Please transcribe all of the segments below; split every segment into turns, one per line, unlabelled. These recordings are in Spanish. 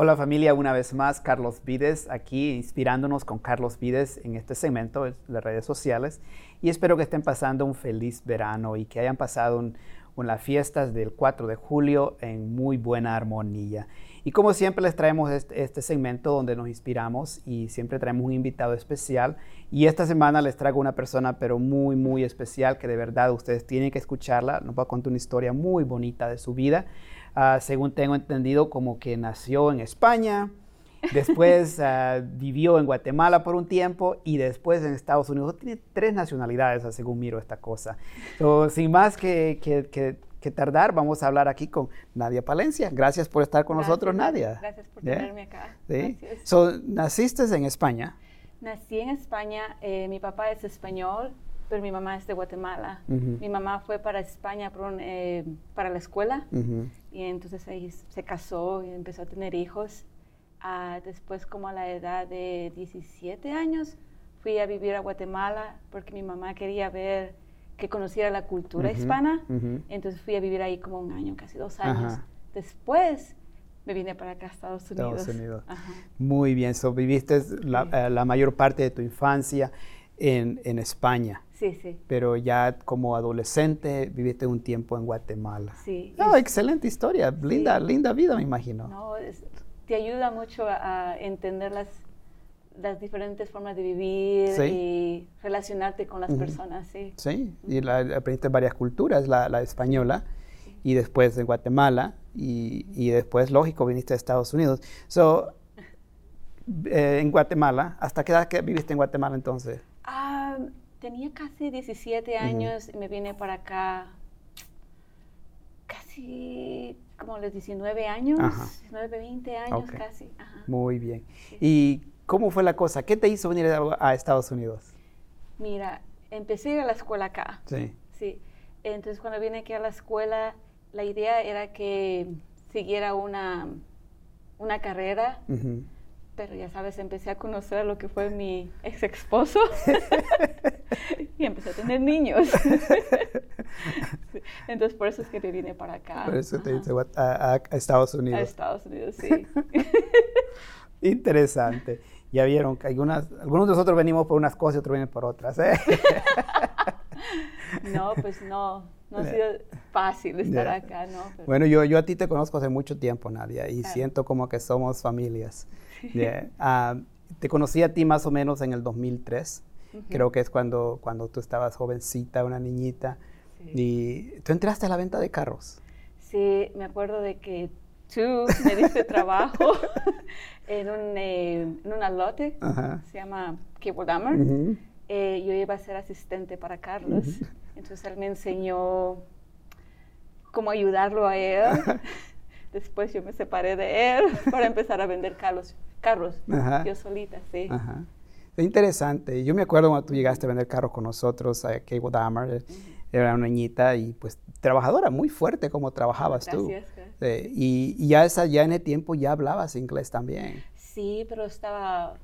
Hola familia, una vez más, Carlos Vides aquí inspirándonos con Carlos Vides en este segmento de las redes sociales y espero que estén pasando un feliz verano y que hayan pasado un, las fiestas del 4 de julio en muy buena armonía. Y como siempre les traemos este, este, segmento donde nos inspiramos y siempre traemos un invitado especial. Y esta semana les traigo una persona pero muy, muy especial que de verdad ustedes tienen que escucharla. Nos va a contar una historia muy bonita de su vida. Ah, según tengo entendido, como que nació en España, después ah, vivió en Guatemala por un tiempo y después en Estados Unidos. Tiene tres nacionalidades, según miro esta cosa. sin más que, que, tardar, vamos a hablar aquí con Nadia Palencia. Gracias por estar con nosotros, Nadia.
Gracias por tenerme acá.
¿Sí? So, ¿Naciste en España?
Nací en España. Eh, mi papá es español, pero mi mamá es de Guatemala. Mi mamá fue para España eh, para la escuela y entonces ahí se casó y empezó a tener hijos. Ah, después, como a la edad de 17 años, fui a vivir a Guatemala porque mi mamá quería ver que conociera la cultura hispana. Entonces fui a vivir ahí como un año, casi dos años. Después me vine para acá a Estados Unidos.
Estados Unidos. Muy bien, so, viviste la, eh, la, mayor parte de tu infancia en, en, España.
Sí, sí.
Pero ya como adolescente viviste un tiempo en Guatemala.
Sí.
No, excelente historia, linda, linda vida me imagino.
No, te ayuda mucho a, entender las, las, diferentes formas de vivir y relacionarte con las personas, sí.
Sí, y aprendiste varias culturas, la, la española y después de Guatemala y, y, después, lógico, viniste a Estados Unidos. So, eh, en Guatemala, ¿hasta qué edad que viviste en Guatemala entonces?
Tenía casi 17 años y me vine para acá casi como los 19 años, 19, 20 años casi.
Muy bien. ¿Y cómo fue la cosa? ¿Qué te hizo venir a, Estados Unidos?
Mira, empecé a ir a la escuela acá.
Sí.
Sí. Entonces cuando vine aquí a la escuela, la idea era que siguiera una, una carrera pero ya sabes, empecé a conocer lo que fue mi ex esposo y empecé a tener niños. Entonces, por eso es que te vine para acá.
Por eso te vine a, Estados Unidos.
A Estados Unidos, sí.
Interesante. Ya vieron que algunas, algunos de nosotros venimos por unas cosas y otros vienen por otras. ¿eh?
no, pues no. No ha sido fácil estar acá, ¿no?
Bueno, yo, yo a ti te conozco hace mucho tiempo, Nadia, y siento como que somos familias. Ah, te conocí a ti más o menos en el 2003. Creo que es cuando, cuando tú estabas jovencita, una niñita. Y tú entraste a la venta de carros.
Sí, me acuerdo de que tú me diste trabajo en, un, eh, en una lote, se llama Cable Dammer. Eh, yo iba a ser asistente para Carlos. Entonces él me enseñó cómo ayudarlo a él. Después yo me separé de él para empezar a vender carros, carros yo solita, sí. Ajá.
Es interesante. Yo me acuerdo cuando tú llegaste a vender carros con nosotros a Cable Dahmer. Era una niñita y pues trabajadora, muy fuerte como trabajabas tú. Gracias. y, y, ya, esa, ya en el tiempo ya hablabas inglés también.
Sí, pero estaba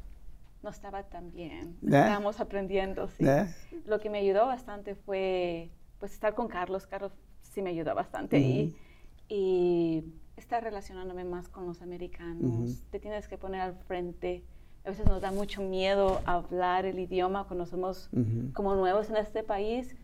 no estaba tan bien. Estábamos aprendiendo, sí. Lo que me ayudó bastante fue pues estar con Carlos. Carlos sí me ayudó bastante y, y, estar relacionándome más con los americanos. Te tienes que poner al frente. A veces nos da mucho miedo hablar el idioma cuando somos como nuevos en este país,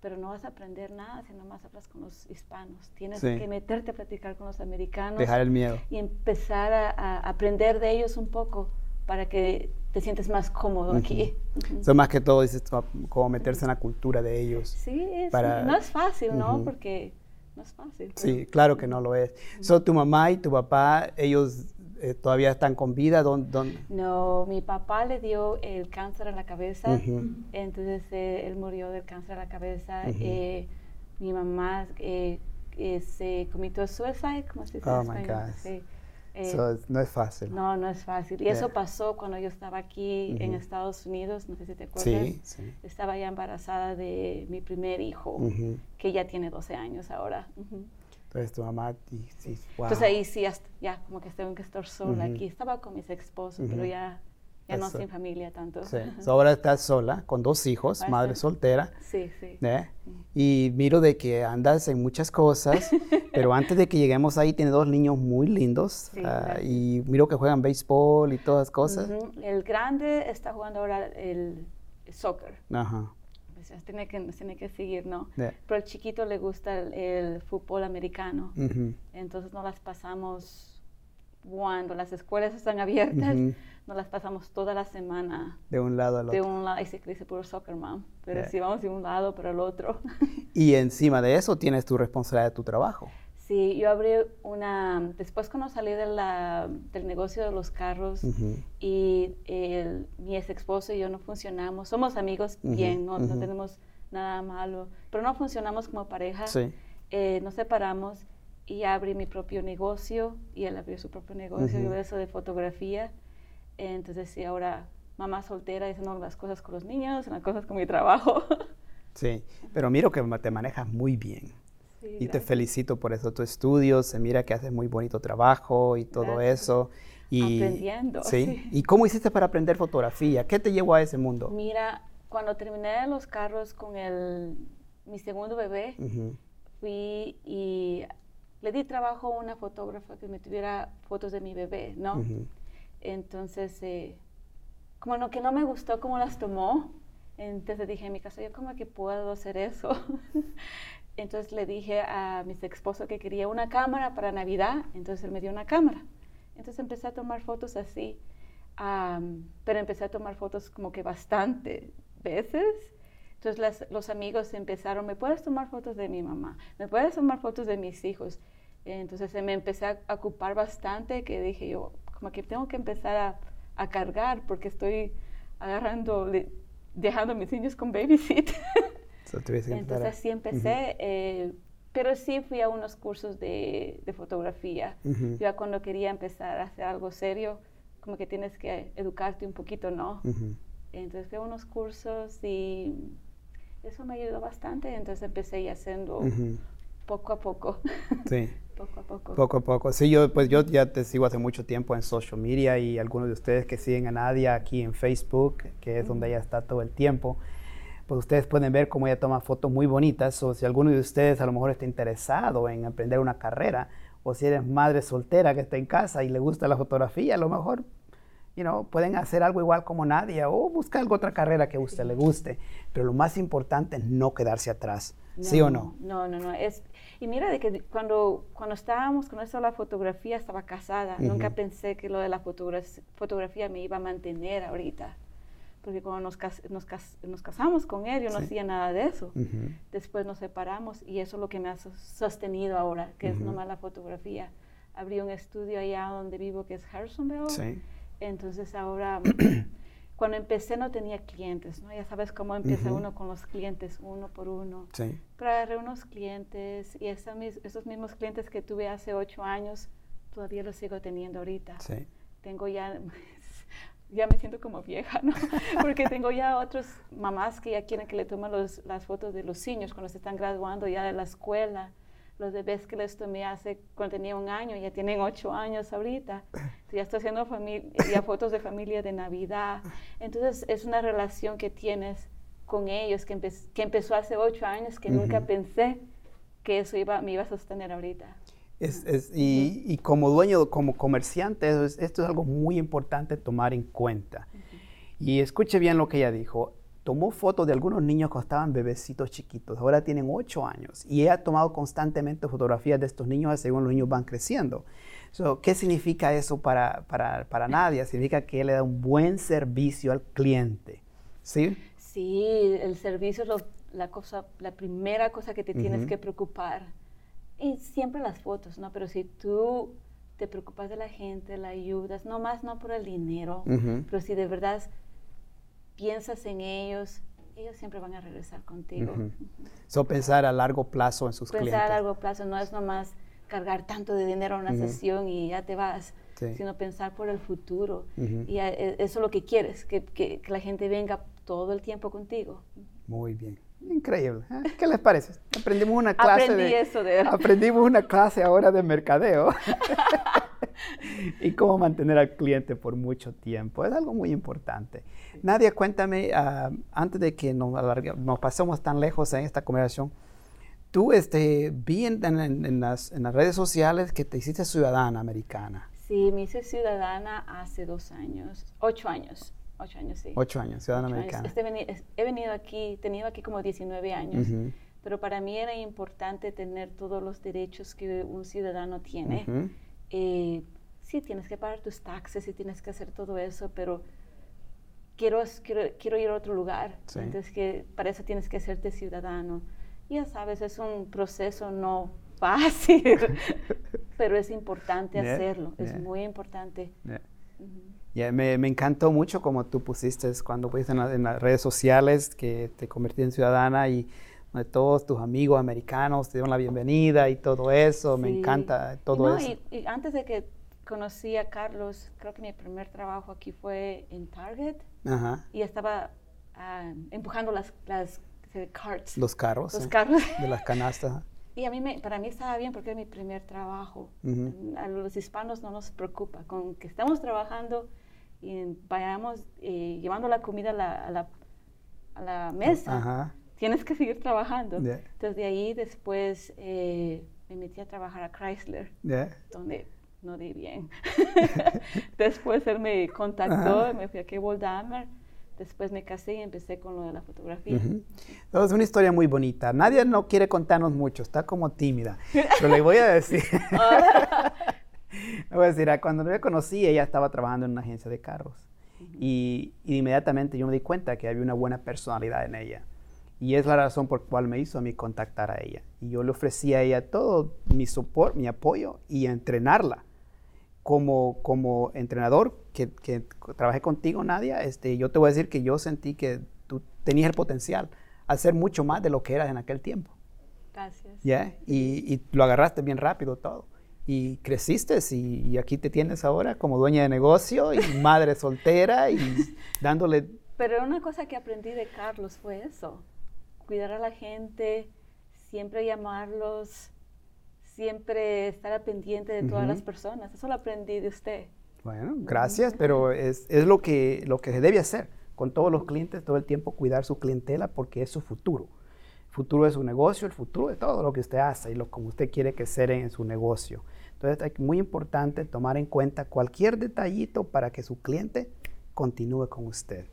pero no vas a aprender nada si no más hablas con los hispanos. Tienes que meterte a platicar con los americanos.
Dejar el miedo.
Y empezar a aprender de ellos un poco para que te sientes más cómodo aquí.
Eso más que todo dices como meterse en la cultura de ellos.
Sí, no es fácil, ¿no? Porque no es fácil.
Sí, claro que no lo es. So, ¿Tu mamá y tu papá, ellos eh, todavía están con vida? ¿Dónde,
No, mi papá le dio el cáncer a la cabeza, entonces eh, él murió del cáncer a la cabeza. Eh, mi mamá se cometió suicide, ¿cómo se dice?
Oh, my God. Sí. Eh, no es fácil.
No, no es fácil. Y eso pasó cuando yo estaba aquí en Estados Unidos, no sé si te acuerdas.
Sí, sí.
Estaba ya embarazada de mi primer hijo, que ya tiene 12 años ahora.
Entonces tu mamá,
sí, wow. Entonces ahí sí, ya como que tengo que estar sola aquí. Estaba con mis esposos, pero ya ya no sin familia tanto.
Sí. ahora estás sola, con dos hijos, madre soltera.
Sí, sí.
¿eh? Y miro de que andas en muchas cosas, pero antes de que lleguemos ahí, tiene dos niños muy lindos. Ah, y miro que juegan béisbol y todas cosas.
El grande está jugando ahora el soccer. Ajá. tiene que, tiene que seguir, ¿no? Pero al chiquito le gusta el, fútbol americano. Entonces no las pasamos cuando las escuelas están abiertas, nos las pasamos toda la semana.
De un lado al otro.
De un lado, y se dice puro soccer mom, pero si vamos de un lado para el otro.
y encima de eso tienes tu responsabilidad de tu trabajo.
Sí, yo abrí una, después cuando salí de la, del negocio de los carros y el, mi ex esposo y yo no funcionamos, somos amigos bien, no, no, tenemos nada malo, pero no funcionamos como pareja, sí. eh, nos separamos y abrí mi propio negocio y él abrió su propio negocio, yo eso de fotografía. Entonces, sí, ahora mamá soltera haciendo las cosas con los niños, las cosas con mi trabajo.
Sí, pero miro que te manejas muy bien. y te felicito por eso, tu estudio, se mira que haces muy bonito trabajo y todo eso.
Y, Aprendiendo.
¿sí? ¿Y cómo hiciste para aprender fotografía? ¿Qué te llevó a ese mundo?
Mira, cuando terminé los carros con el, mi segundo bebé, fui y le di trabajo a una fotógrafa que me tuviera fotos de mi bebé, ¿no? Entonces, eh, como no, que no me gustó cómo las tomó, entonces dije en mi casa, yo cómo que puedo hacer eso. entonces le dije a mi esposo que quería una cámara para Navidad, entonces él me dio una cámara. Entonces empecé a tomar fotos así, pero empecé a tomar fotos como que bastante veces entonces los amigos empezaron, ¿me puedes tomar fotos de mi mamá? ¿Me puedes tomar fotos de mis hijos? Entonces me empecé a ocupar bastante que dije yo, como que tengo que empezar a, cargar porque estoy agarrando, dejando a mis niños con babysit. Entonces así empecé, eh, pero sí fui a unos cursos de, fotografía. Ya cuando quería empezar a hacer algo serio, como que tienes que educarte un poquito, ¿no? Entonces fui a unos cursos y eso me ayudó bastante, entonces empecé ya haciendo poco a poco.
Sí.
poco a poco.
Poco a poco. Sí, yo pues yo ya te sigo hace mucho tiempo en social media y algunos de ustedes que siguen a Nadia aquí en Facebook, que es donde ella está todo el tiempo, pues ustedes pueden ver cómo ella toma fotos muy bonitas o si alguno de ustedes a lo mejor está interesado en aprender una carrera o si eres madre soltera que está en casa y le gusta la fotografía, a lo mejor pueden hacer algo igual como nadie o buscar alguna otra carrera que a usted le guste. Pero lo más importante es no quedarse atrás. ¿Sí o no?
No, no, no. Es, y mira, de que cuando, cuando estábamos con eso la fotografía, estaba casada. Nunca pensé que lo de la fotografía me iba a mantener ahorita. Porque cuando nos, nos, nos casamos con él, yo no hacía nada de eso. Después nos separamos y eso es lo que me ha sostenido ahora, que es nomás la fotografía. Abrí un estudio allá donde vivo, que es Harrisonville. Sí entonces ahora, cuando empecé no tenía clientes, ¿no? Ya sabes cómo empieza uno con los clientes, uno por uno. Sí. Pero agarré unos clientes y esos, mismos clientes que tuve hace ocho años, todavía los sigo teniendo ahorita. Sí. Tengo ya, ya me siento como vieja, ¿no? Porque tengo ya otras mamás que ya quieren que le tomen las fotos de los niños cuando se están graduando ya de la escuela los bebés que les tomé hace cuando tenía un año, ya tienen ocho años ahorita. Ya estoy haciendo ya fotos de familia de Navidad. Entonces es una relación que tienes con ellos que, que empezó hace ocho años, que nunca pensé que eso iba, me iba a sostener ahorita.
Es, es, y, y, como dueño, como comerciante, esto es algo muy importante tomar en cuenta. Y escuche bien lo que ella dijo tomó fotos de algunos niños que estaban bebecitos chiquitos, ahora tienen 8 años, y ella ha tomado constantemente fotografías de estos niños según los niños van creciendo. ¿Qué significa eso para, para, para Nadia? Significa que él le da un buen servicio al cliente, ¿sí?
Sí, el servicio es la, cosa, la primera cosa que te tienes que preocupar. Y siempre las fotos, ¿no? Pero si tú te preocupas de la gente, la ayudas, no más no por el dinero, pero si de verdad piensas en ellos, ellos siempre van a regresar contigo.
So, pensar a largo plazo en sus clientes.
Pensar a largo plazo no es nomás cargar tanto de dinero a una sesión y ya te vas, sino pensar por el futuro. Y e, eso es lo que quieres, que, que, la gente venga todo el tiempo contigo.
Muy bien. Increíble. ¿eh? ¿Qué les parece? Aprendimos una clase
Aprendí
de,
eso de...
Aprendimos una clase ahora de mercadeo. y cómo mantener al cliente por mucho tiempo. Es algo muy importante. Nadia, cuéntame, ah, antes de que nos, nos, pasemos tan lejos en esta conversación, tú este, vi en, las, en, las, redes sociales que te hiciste ciudadana americana.
Sí, me hice ciudadana hace dos años, ocho años. Ocho años, sí.
Ocho años, ciudadana americana.
Este, he venido aquí, he tenido aquí como 19 años, pero para mí era importante tener todos los derechos que un ciudadano tiene. Eh, sí, tienes que pagar tus taxes y tienes que hacer todo eso, pero quiero, quiero, quiero ir a otro lugar. Entonces, que para eso tienes que hacerte ciudadano. Ya sabes, es un proceso no fácil, pero es importante hacerlo, es muy importante.
Me, me, encantó mucho como tú pusiste cuando pusiste en, las redes sociales que te convertí en ciudadana y todos tus amigos americanos te dieron la bienvenida y todo eso. Me encanta todo eso.
Y, antes de que conocí a Carlos, creo que mi primer trabajo aquí fue en Target y estaba ah, empujando las, las carts.
Los carros.
Los carros.
De las canastas.
Y a mí me, para mí estaba bien porque era mi primer trabajo. A los hispanos no nos preocupa. Con que estamos trabajando y vayamos eh, llevando la comida a la, a la, mesa, tienes que seguir trabajando. Entonces de ahí después eh, me metí a trabajar a Chrysler, donde no di bien. después él me contactó, me fui a Cable Dahmer. Después me casé y empecé con lo de la fotografía.
es una historia muy bonita. Nadie no quiere contarnos mucho, está como tímida. Pero le voy a decir. le voy a decir, cuando me conocí, ella estaba trabajando en una agencia de carros. y, inmediatamente yo me di cuenta que había una buena personalidad en ella. Y es la razón por la cual me hizo a mí contactar a ella. Y yo le ofrecí a ella todo mi soporte, mi apoyo y entrenarla como, como entrenador que, que, trabajé contigo, Nadia, este, yo te voy a decir que yo sentí que tú tenías el potencial a ser mucho más de lo que eras en aquel tiempo.
Gracias.
Y, y, lo agarraste bien rápido todo. Y creciste y, y, aquí te tienes ahora como dueña de negocio y madre soltera y dándole...
Pero una cosa que aprendí de Carlos fue eso, cuidar a la gente, siempre llamarlos, siempre estar pendiente de todas las personas. Eso lo aprendí de usted.
Bueno, gracias, pero es, es, lo, que, lo que se debe hacer con todos los clientes, todo el tiempo cuidar su clientela porque es su futuro. El futuro de su negocio, el futuro de todo lo que usted hace y lo como usted quiere que sea en su negocio. Entonces es muy importante tomar en cuenta cualquier detallito para que su cliente continúe con usted.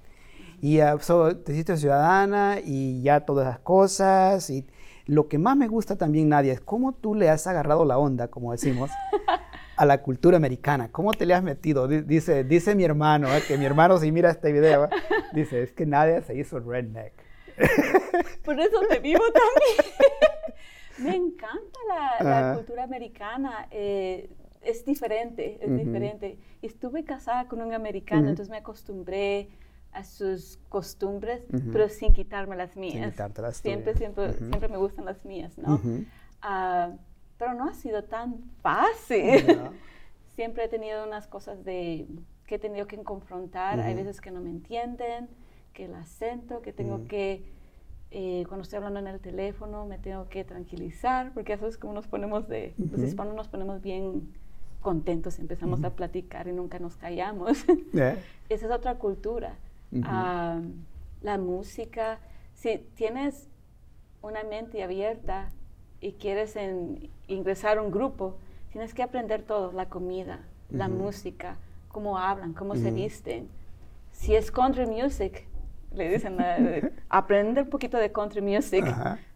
Y uh, te hiciste ciudadana y ya todas esas cosas y lo que más me gusta también, Nadia, es cómo tú le has agarrado la onda, como decimos, a la cultura americana. ¿Cómo te le has metido? Dice, dice mi hermano, ¿eh? que mi hermano si mira este video, dice, es que Nadia se hizo redneck.
Por eso te vivo también. me encanta la, cultura americana. Eh, es diferente, es diferente. Estuve casada con un americano, entonces me acostumbré a sus costumbres, pero sin quitarme las mías. siempre, siempre, siempre me gustan las mías, ¿no? Ah, pero no ha sido tan fácil. siempre he tenido unas cosas de que he tenido que confrontar. Hay veces que no me entienden, que el acento, que tengo que, eh, cuando estoy hablando en el teléfono, me tengo que tranquilizar, porque eso es como nos ponemos de, los hispanos nos ponemos bien contentos, empezamos a platicar y nunca nos callamos. Esa es otra cultura la música. Si tienes una mente abierta y quieres ingresar a un grupo, tienes que aprender todo, la comida, la música, cómo hablan, cómo se visten. Si es country music, le dicen, uh, aprende un poquito de country music.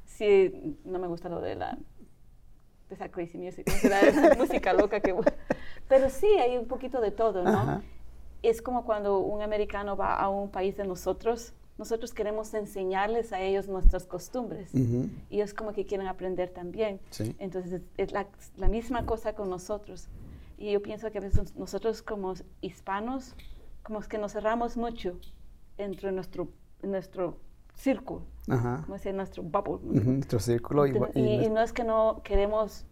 Si no me gusta lo de la de esa crazy music, esa música loca que... Pero sí, hay un poquito de todo, ¿no? Es como cuando un americano va a un país de nosotros, nosotros queremos enseñarles a ellos nuestras costumbres y es como que quieren aprender también. Entonces es, la, misma cosa con nosotros. Y yo pienso que a veces nosotros como hispanos, como que nos cerramos mucho entre nuestro, nuestro círculo, como decir, nuestro bubble.
Nuestro círculo.
y, y, no es que no queremos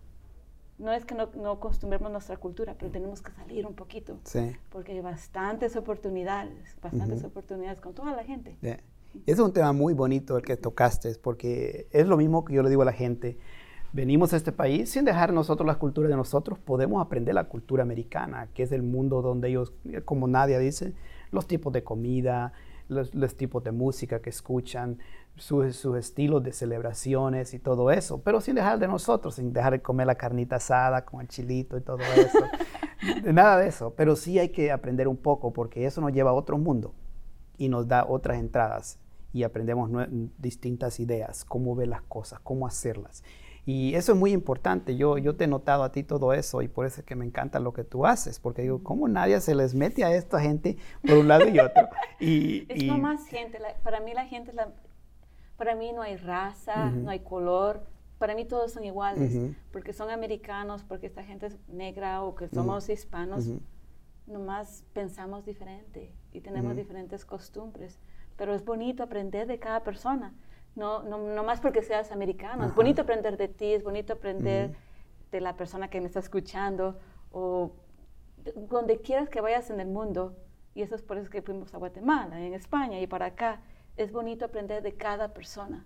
no es que no, no acostumbremos nuestra cultura, pero tenemos que salir un poquito. Sí. Porque hay bastantes oportunidades, bastantes oportunidades con toda la gente.
Es un tema muy bonito el que tocaste, porque es lo mismo que yo le digo a la gente. venimos a este país sin dejar nosotros la cultura de nosotros, podemos aprender la cultura americana, que es el mundo donde ellos, como Nadia dice, los tipos de comida, los, tipos de música que escuchan, sus estilos de celebraciones y todo eso, pero sin dejar de nosotros, sin dejar de comer la carnita asada con el chilito y todo eso. Nada de eso, pero sí hay que aprender un poco porque eso nos lleva a otro mundo y nos da otras entradas y aprendemos distintas ideas, cómo ver las cosas, cómo hacerlas. Y eso es muy importante. Yo, yo te he notado a ti todo eso y por eso es que me encanta lo que tú haces, porque digo, ¿cómo nadie se les mete a esta gente por un lado y otro?
Y, es no más gente. para mí la gente, la, para mí no hay raza, no hay color. Para mí todos son iguales, porque son americanos, porque esta gente es negra o que somos hispanos. Nomás pensamos diferente y tenemos diferentes costumbres. Pero es bonito aprender de cada persona no, no, no más porque seas americano. Es bonito aprender de ti, es bonito aprender de la persona que me está escuchando o donde quieras que vayas en el mundo. Y eso es por eso que fuimos a Guatemala, en España y para acá. Es bonito aprender de cada persona,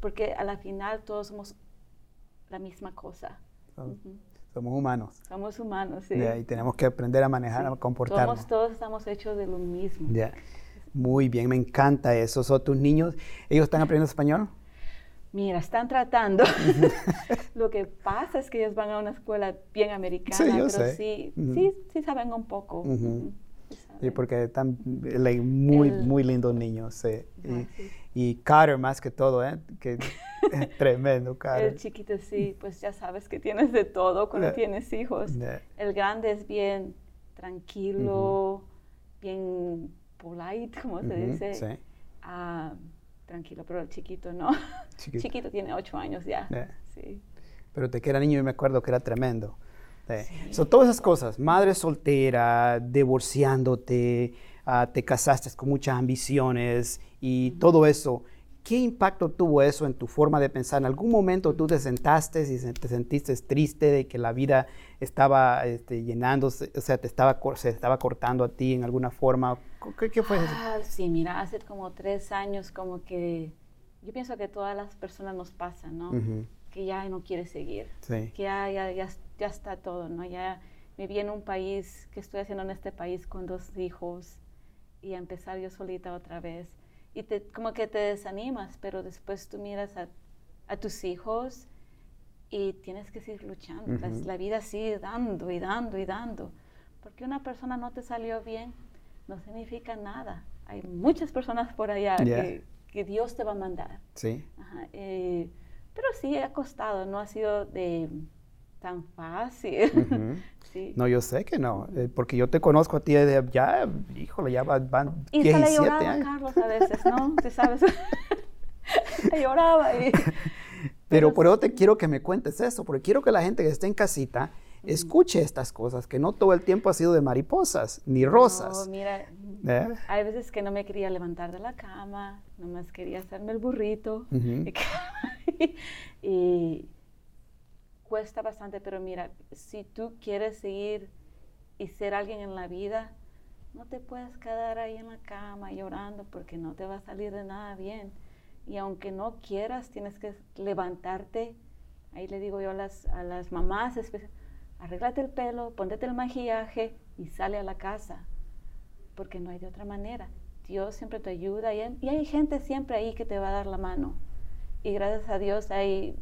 porque a la final todos somos la misma cosa.
Somos humanos.
Somos humanos, sí.
y tenemos que aprender a manejar, a comportarnos.
todos estamos hechos de lo mismo.
Muy bien, me encanta eso. ¿Son tus niños, ellos están aprendiendo español?
Mira, están tratando. Lo que pasa es que ellos van a una escuela bien americana, sí, pero sí, sí, sí saben un poco.
Sí, porque están muy, muy lindos niños. Sí. Y, Carter más que todo, ¿eh? Que tremendo, Carter.
El chiquito sí, pues ya sabes que tienes de todo cuando tienes hijos. El grande es bien tranquilo, bien polite, como se dice. Ah, tranquilo, pero el chiquito no. Chiquito, tiene ocho años ya. Sí.
Pero te que era niño y me acuerdo que era tremendo. Son todas esas cosas, madre soltera, divorciándote, ah, te casaste con muchas ambiciones y todo eso. ¿Qué impacto tuvo eso en tu forma de pensar? ¿En algún momento tú te sentaste y te sentiste triste de que la vida estaba este, llenándose, o sea, te estaba, se estaba cortando a ti en alguna forma? ¿Qué, fue eso?
Ah, sí, mira, hace como tres años como que yo pienso que todas las personas nos pasan, ¿no? Que ya no quiere seguir, que ya, ya, ya, ya, está todo, ¿no? Ya me vi en un país, que estoy haciendo en este país con dos hijos y a empezar yo solita otra vez y te, como que te desanimas, pero después tú miras a, a tus hijos y tienes que seguir luchando. la, vida sigue dando y dando y dando. Porque una persona no te salió bien no significa nada. Hay muchas personas por allá que, que, Dios te va a mandar.
Sí.
Eh, pero sí ha costado, no ha sido de tan fácil.
No, yo sé que no, eh, porque yo te conozco a ti de ya, híjole, ya van, van
y 17 años. Carlos a veces, ¿no? ¿Te sabes? lloraba. Y...
Pero, por eso te quiero que me cuentes eso, porque quiero que la gente que esté en casita escuche estas cosas, que no todo el tiempo ha sido de mariposas ni rosas.
No, mira, ¿Eh? hay veces que no me quería levantar de la cama, nomás quería hacerme el burrito. y cuesta bastante, pero mira, si tú quieres seguir y ser alguien en la vida, no te puedes quedar ahí en la cama llorando porque no te va a salir de nada bien. Y aunque no quieras, tienes que levantarte. Ahí le digo yo a las, a las mamás, arréglate el pelo, póntete el maquillaje y sale a la casa, porque no hay de otra manera. Dios siempre te ayuda y y hay gente siempre ahí que te va a dar la mano. Y gracias a Dios hay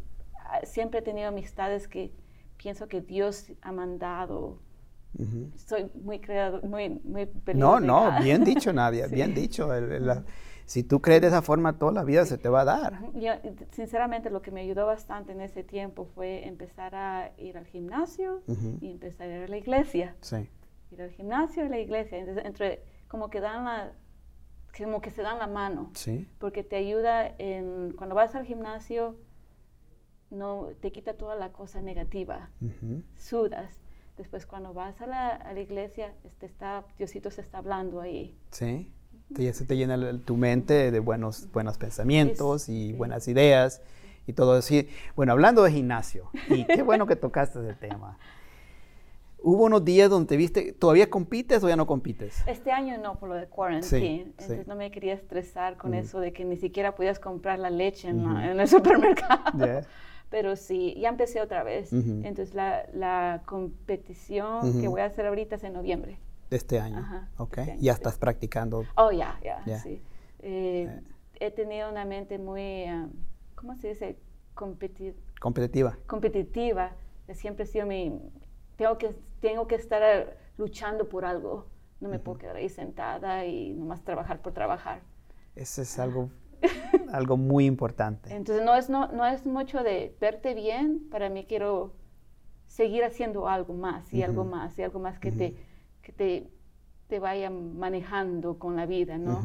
siempre he tenido amistades que pienso que Dios ha mandado. Soy muy creado, muy, muy
No, no, bien dicho, Nadia, bien dicho. si tú crees de esa forma, toda la vida se te va a dar.
sinceramente, lo que me ayudó bastante en ese tiempo fue empezar a ir al gimnasio y empezar a ir a la iglesia.
Sí.
Ir al gimnasio y la iglesia. entre, como que dan la, como que se dan la mano.
Sí.
Porque te ayuda en, cuando vas al gimnasio, no te quita toda la cosa negativa, sudas. Después cuando vas a la, a la, iglesia, este está, Diosito se está hablando ahí.
Sí, te, se te llena tu mente de buenos, buenos pensamientos y buenas ideas y todo así. Bueno, hablando de gimnasio, y qué bueno que tocaste ese tema. Hubo unos días donde te viste, ¿todavía compites o ya no compites?
Este año no, por lo de quarantine. Entonces no me quería estresar con eso de que ni siquiera podías comprar la leche en, el supermercado. Pero sí, ya empecé otra vez. Entonces la, la competición que voy a hacer ahorita es en noviembre.
De este año. Ajá, ok. Este ya estás practicando.
Oh, ya, ya, sí. Eh, eh. He tenido una mente muy, ah, ¿cómo se dice?
competitiva.
Competitiva. Siempre he sido mi... Tengo que, tengo que estar luchando por algo. No me puedo quedar ahí sentada y nomás trabajar por trabajar.
Eso es algo, algo muy importante.
Entonces no es, no, no es mucho de verte bien. Para mí quiero seguir haciendo algo más y algo más y algo más que, te, que te, te vaya manejando con la vida, ¿no?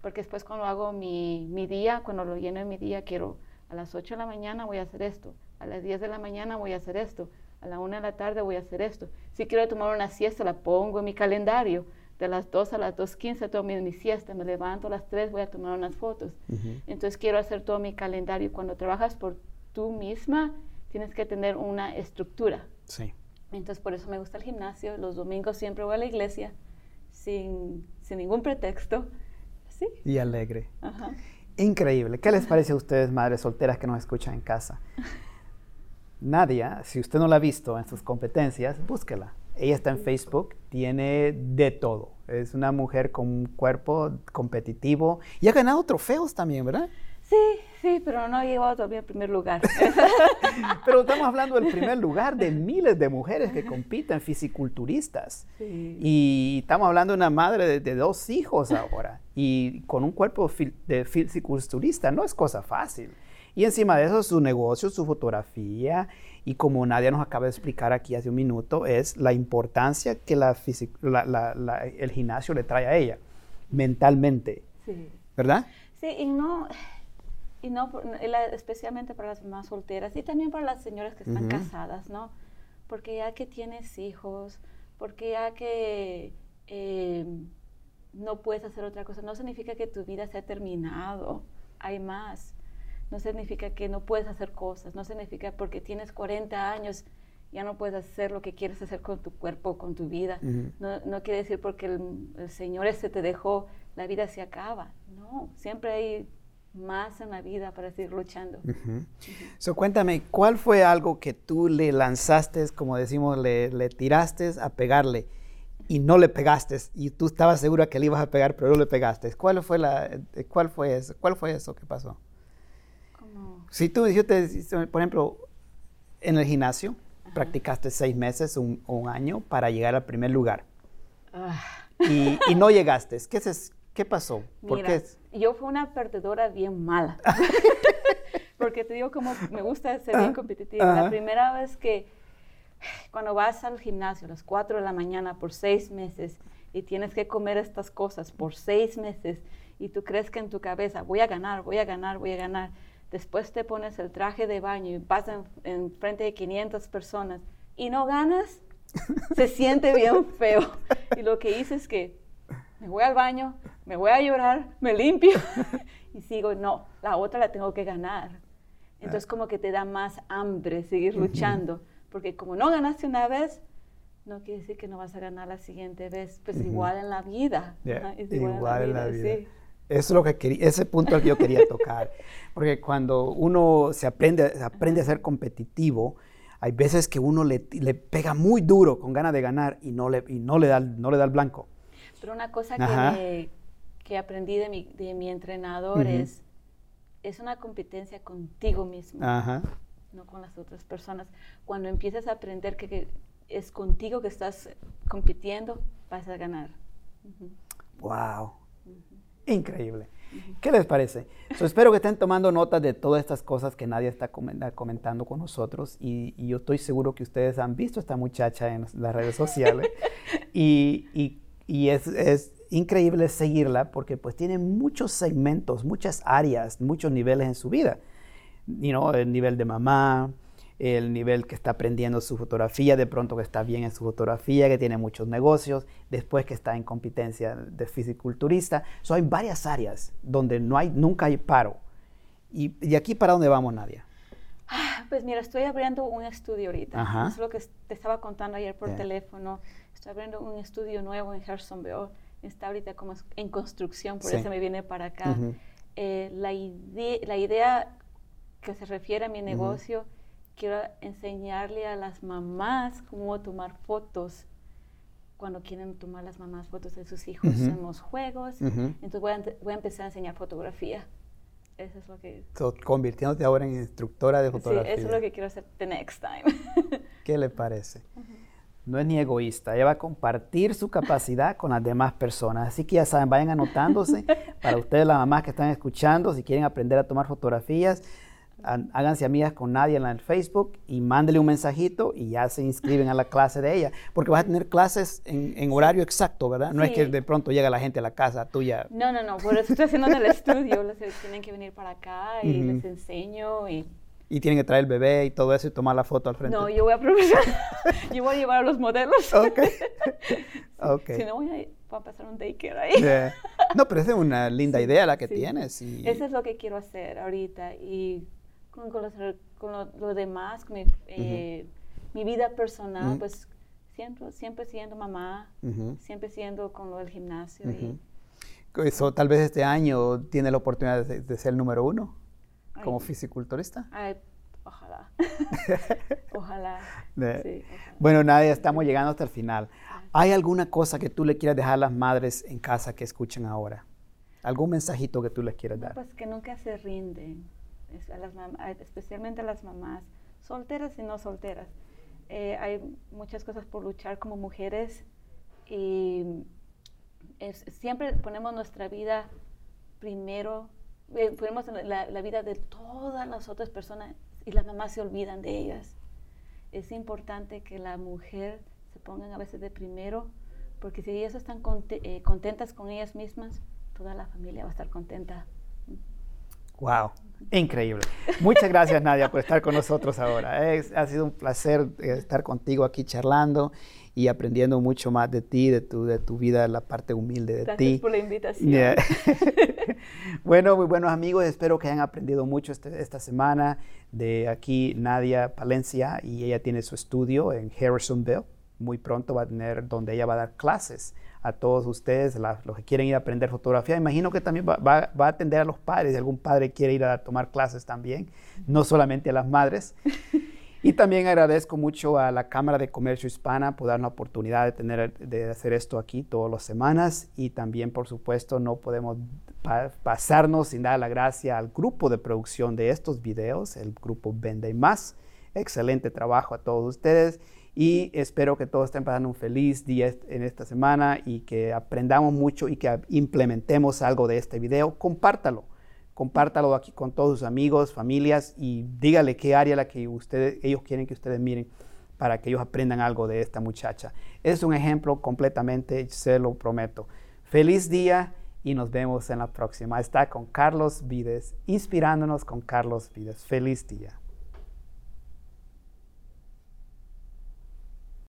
Porque después cuando hago mi, mi día, cuando lo lleno en mi día, quiero a las 8 de la mañana voy a hacer esto, a las 10 de la mañana voy a hacer esto, a la 1 de la tarde voy a hacer esto. Si quiero tomar una siesta, la pongo en mi calendario. De las 2 a las 2.15 tomo mi, siesta, me levanto a las 3, voy a tomar unas fotos. Entonces quiero hacer todo mi calendario. Cuando trabajas por tú misma, tienes que tener una estructura.
Sí.
Entonces por eso me gusta el gimnasio. Los domingos siempre voy a la iglesia sin, sin ningún pretexto. Sí.
Y alegre. Ajá. Increíble. ¿Qué les parece a ustedes, madres solteras que nos escuchan en casa? Nadia, si usted no la ha visto en sus competencias, búsquela. Ella está en Facebook, tiene de todo. Es una mujer con un cuerpo competitivo y ha ganado trofeos también, ¿verdad?
Sí, sí, pero no ha llegado todavía al primer lugar.
pero estamos hablando del primer lugar de miles de mujeres que compiten, fisiculturistas. Y estamos hablando de una madre de, dos hijos ahora. Y con un cuerpo de fisiculturista no es cosa fácil. Y encima de eso, su negocio, su fotografía, y como Nadia nos acaba de explicar aquí hace un minuto, es la importancia que la, el gimnasio le trae a ella, mentalmente. Sí. ¿Verdad?
Sí, y no, y no especialmente para las mamás solteras y también para las señoras que están casadas, ¿no? Porque ya que tienes hijos, porque ya que eh, no puedes hacer otra cosa, no significa que tu vida se ha terminado, hay más. No significa que no puedes hacer cosas, no significa porque tienes 40 años ya no puedes hacer lo que quieres hacer con tu cuerpo, con tu vida. no, no, quiere decir porque el, el Señor ese te dejó, la vida se acaba. No, siempre hay más en la vida para seguir luchando.
so, cuéntame, ¿cuál fue algo que tú le lanzaste, como decimos, le, le, tiraste a pegarle y no le pegaste y tú estabas segura que le ibas a pegar, pero no le pegaste? ¿Cuál fue, la, eh, cuál fue, eso, cuál fue eso que pasó? Si tú, yo te, por ejemplo, en el gimnasio, practicaste seis meses, un, un, año para llegar al primer lugar. Ah. Y, y, no llegaste. ¿Qué, es, ¿Qué pasó?
¿Por qué? yo fui una perdedora bien mala. Porque te digo como me gusta ser bien competitiva. La primera vez que cuando vas al gimnasio a las 4 de la mañana por seis meses y tienes que comer estas cosas por seis meses y tú crees que en tu cabeza voy a ganar, voy a ganar, voy a ganar. Después te pones el traje de baño y vas en, en frente de 500 personas y no ganas, se siente bien feo. Y lo que hice es que me voy al baño, me voy a llorar, me limpio y sigo, no, la otra la tengo que ganar. Entonces como que te da más hambre seguir luchando, porque como no ganaste una vez, no quiere decir que no vas a ganar la siguiente vez, pues igual en la vida.
igual, en la vida. Sí. Eso es lo que quería, ese punto que yo quería tocar, porque cuando uno se aprende, aprende a ser competitivo, hay veces que uno le, le, pega muy duro con ganas de ganar y no le, y no le, da, no le da el blanco.
Pero una cosa que, que, aprendí de mi, de mi entrenador es, es una competencia contigo mismo, no con las otras personas. Cuando empiezas a aprender que, es contigo que estás compitiendo, vas a ganar.
¡Wow! Increíble. ¿Qué les parece? espero que estén tomando nota de todas estas cosas que nadie está comentando con nosotros y, yo estoy seguro que ustedes han visto a esta muchacha en las redes sociales y, y y es, increíble seguirla porque pues tiene muchos segmentos, muchas áreas, muchos niveles en su vida. You el nivel de mamá, el nivel que está aprendiendo su fotografía, de pronto que está bien en su fotografía, que tiene muchos negocios, después que está en competencia de fisiculturista. So, hay varias áreas donde no hay, nunca hay paro. ¿Y de aquí para dónde vamos, Nadia?
Ah, pues mira, estoy abriendo un estudio ahorita. Es lo que te estaba contando ayer por teléfono. Estoy abriendo un estudio nuevo en Hersonville. Está ahorita como en construcción, por eso me viene para acá. Eh, la, la, idea que se refiere a mi negocio quiero enseñarle a las mamás cómo tomar fotos cuando quieren tomar las mamás fotos de sus hijos en los juegos. Entonces voy a, empezar a enseñar fotografía. Eso es lo que...
convirtiéndote ahora en instructora de fotografía.
Sí, eso es lo que quiero hacer the next time.
¿Qué le parece? No es ni egoísta, ella va a compartir su capacidad con las demás personas. Así que ya saben, vayan anotándose para ustedes, las mamás que están escuchando, si quieren aprender a tomar fotografías, háganse amigas con nadie en el Facebook y mándele un mensajito y ya se inscriben a la clase de ella. Porque vas a tener clases en, horario exacto, ¿verdad? No es que de pronto llega la gente a la casa tuya.
No, no, no, por eso estoy haciendo en el estudio. tienen que venir para acá y les enseño y...
Y tienen que traer el bebé y todo eso y tomar la foto al frente.
No, yo voy a aprovechar. yo voy a llevar a los modelos.
Ok. okay.
Si no, voy a, pasar un daycare ahí.
No, pero esa es una linda idea la que tienes. Y...
Eso es lo que quiero hacer ahorita. Y con, con, lo, demás, con mi, eh, mi vida personal, pues siempre, siempre siendo mamá, siempre siendo con lo del gimnasio.
Eso, tal vez este año tiene la oportunidad de, ser el número uno como fisiculturista.
ojalá. ojalá.
Bueno, Nadia, estamos llegando hasta el final. ¿Hay alguna cosa que tú le quieras dejar a las madres en casa que escuchen ahora? ¿Algún mensajito que tú les quieras dar?
pues que nunca se rinden especialmente a las mamás, solteras y no solteras. Eh, hay muchas cosas por luchar como mujeres y siempre ponemos nuestra vida primero, eh, ponemos la, la, vida de todas las otras personas y las mamás se olvidan de ellas. Es importante que la mujer se pongan a veces de primero, porque si ellas están eh, contentas con ellas mismas, toda la familia va a estar contenta.
Wow. Increíble. Muchas gracias, Nadia, por estar con nosotros ahora. ha sido un placer eh, estar contigo aquí charlando y aprendiendo mucho más de ti, de tu, de tu vida, la parte humilde de
ti.
Gracias
por la invitación.
bueno, muy buenos amigos, espero que hayan aprendido mucho este, esta semana de aquí Nadia Palencia y ella tiene su estudio en Harrisonville. Muy pronto va a tener donde ella va a dar clases a todos ustedes, los que quieren ir a aprender fotografía. Imagino que también va, a atender a los padres, si algún padre quiere ir a tomar clases también, no solamente a las madres. Y también agradezco mucho a la Cámara de Comercio Hispana por dar la oportunidad de, tener, de hacer esto aquí todas las semanas. Y también, por supuesto, no podemos pasarnos sin dar la gracia al grupo de producción de estos videos, el grupo Vende Más. Excelente trabajo a todos ustedes y espero que todos estén pasando un feliz día en esta semana y que aprendamos mucho y que implementemos algo de este video. Compártalo. Compártalo aquí con todos sus amigos, familias y dígale qué área la que ustedes, ellos quieren que ustedes miren para que ellos aprendan algo de esta muchacha. Es un ejemplo completamente, se lo prometo. Feliz día y nos vemos en la próxima. Está con Carlos Vides, inspirándonos con Carlos Vides. Feliz día.